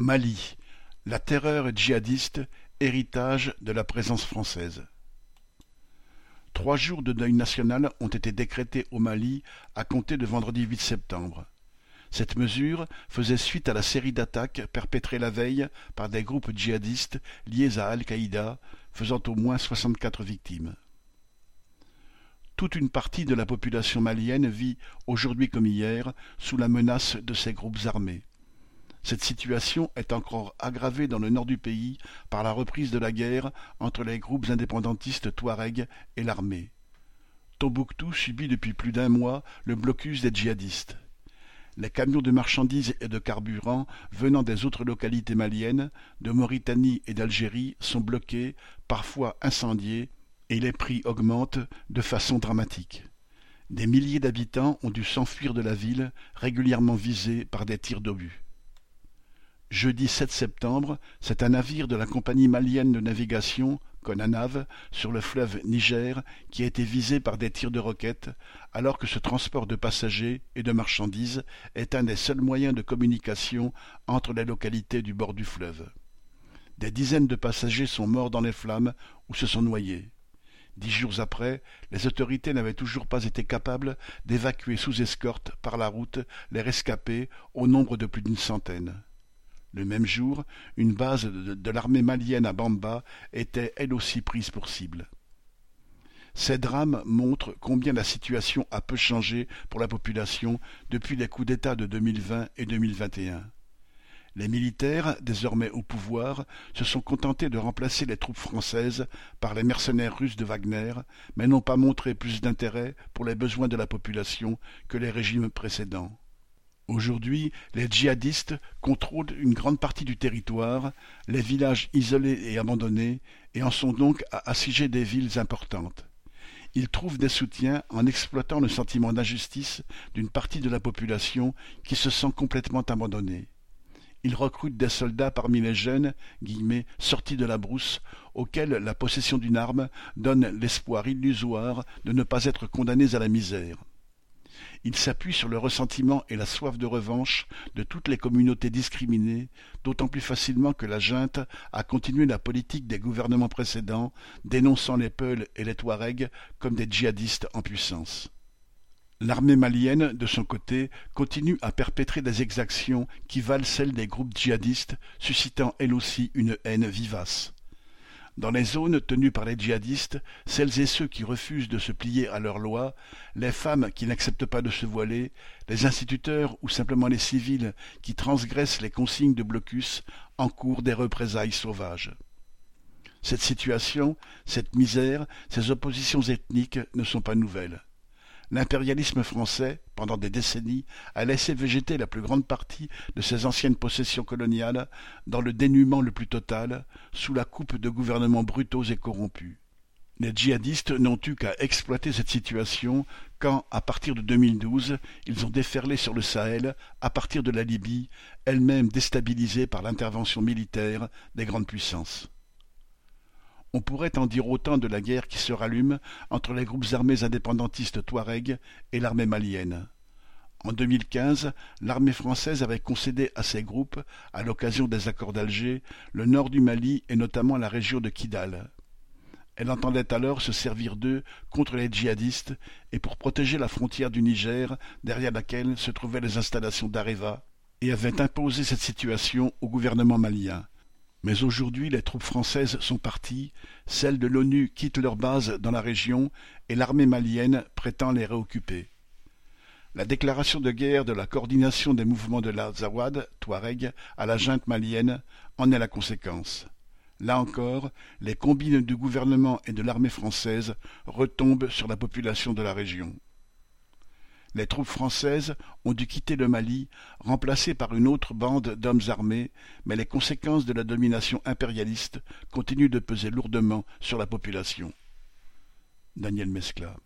Mali, la terreur djihadiste, héritage de la présence française. Trois jours de deuil national ont été décrétés au Mali à compter de vendredi 8 septembre. Cette mesure faisait suite à la série d'attaques perpétrées la veille par des groupes djihadistes liés à Al-Qaïda, faisant au moins soixante-quatre victimes. Toute une partie de la population malienne vit, aujourd'hui comme hier, sous la menace de ces groupes armés. Cette situation est encore aggravée dans le nord du pays par la reprise de la guerre entre les groupes indépendantistes touaregs et l'armée. Tombouctou subit depuis plus d'un mois le blocus des djihadistes. Les camions de marchandises et de carburant venant des autres localités maliennes, de Mauritanie et d'Algérie sont bloqués, parfois incendiés, et les prix augmentent de façon dramatique. Des milliers d'habitants ont dû s'enfuir de la ville, régulièrement visés par des tirs d'obus. Jeudi 7 septembre, c'est un navire de la compagnie malienne de navigation, Conanav, sur le fleuve Niger, qui a été visé par des tirs de roquettes, alors que ce transport de passagers et de marchandises est un des seuls moyens de communication entre les localités du bord du fleuve. Des dizaines de passagers sont morts dans les flammes ou se sont noyés. Dix jours après, les autorités n'avaient toujours pas été capables d'évacuer sous escorte par la route les rescapés au nombre de plus d'une centaine. Le même jour, une base de, l'armée malienne à Bamba était elle aussi prise pour cible. Ces drames montrent combien la situation a peu changé pour la population depuis les coups d'État de 2020 et 2021. Les militaires, désormais au pouvoir, se sont contentés de remplacer les troupes françaises par les mercenaires russes de Wagner, mais n'ont pas montré plus d'intérêt pour les besoins de la population que les régimes précédents. Aujourd'hui, les djihadistes contrôlent une grande partie du territoire, les villages isolés et abandonnés, et en sont donc à assiéger des villes importantes. Ils trouvent des soutiens en exploitant le sentiment d'injustice d'une partie de la population qui se sent complètement abandonnée. Il recrute des soldats parmi les jeunes guillemets, sortis de la brousse, auxquels la possession d'une arme donne l'espoir illusoire de ne pas être condamnés à la misère. Il s'appuie sur le ressentiment et la soif de revanche de toutes les communautés discriminées, d'autant plus facilement que la junte a continué la politique des gouvernements précédents, dénonçant les Peuls et les Touaregs comme des djihadistes en puissance. L'armée malienne, de son côté, continue à perpétrer des exactions qui valent celles des groupes djihadistes, suscitant elle aussi une haine vivace. Dans les zones tenues par les djihadistes, celles et ceux qui refusent de se plier à leurs lois, les femmes qui n'acceptent pas de se voiler, les instituteurs ou simplement les civils qui transgressent les consignes de blocus encourent des représailles sauvages. Cette situation, cette misère, ces oppositions ethniques ne sont pas nouvelles. L'impérialisme français, pendant des décennies, a laissé végéter la plus grande partie de ses anciennes possessions coloniales dans le dénuement le plus total, sous la coupe de gouvernements brutaux et corrompus. Les djihadistes n'ont eu qu'à exploiter cette situation quand, à partir de 2012, ils ont déferlé sur le Sahel, à partir de la Libye, elle-même déstabilisée par l'intervention militaire des grandes puissances. On pourrait en dire autant de la guerre qui se rallume entre les groupes armés indépendantistes touaregs et l'armée malienne. En 2015, l'armée française avait concédé à ces groupes, à l'occasion des accords d'Alger, le nord du Mali et notamment la région de Kidal. Elle entendait alors se servir d'eux contre les djihadistes et pour protéger la frontière du Niger, derrière laquelle se trouvaient les installations d'Areva, et avait imposé cette situation au gouvernement malien. Mais aujourd'hui les troupes françaises sont parties, celles de l'ONU quittent leur base dans la région et l'armée malienne prétend les réoccuper. La déclaration de guerre de la coordination des mouvements de l'Azawad, Touareg, à la junte malienne en est la conséquence. Là encore, les combines du gouvernement et de l'armée française retombent sur la population de la région. Les troupes françaises ont dû quitter le Mali, remplacées par une autre bande d'hommes armés, mais les conséquences de la domination impérialiste continuent de peser lourdement sur la population. Daniel Mescla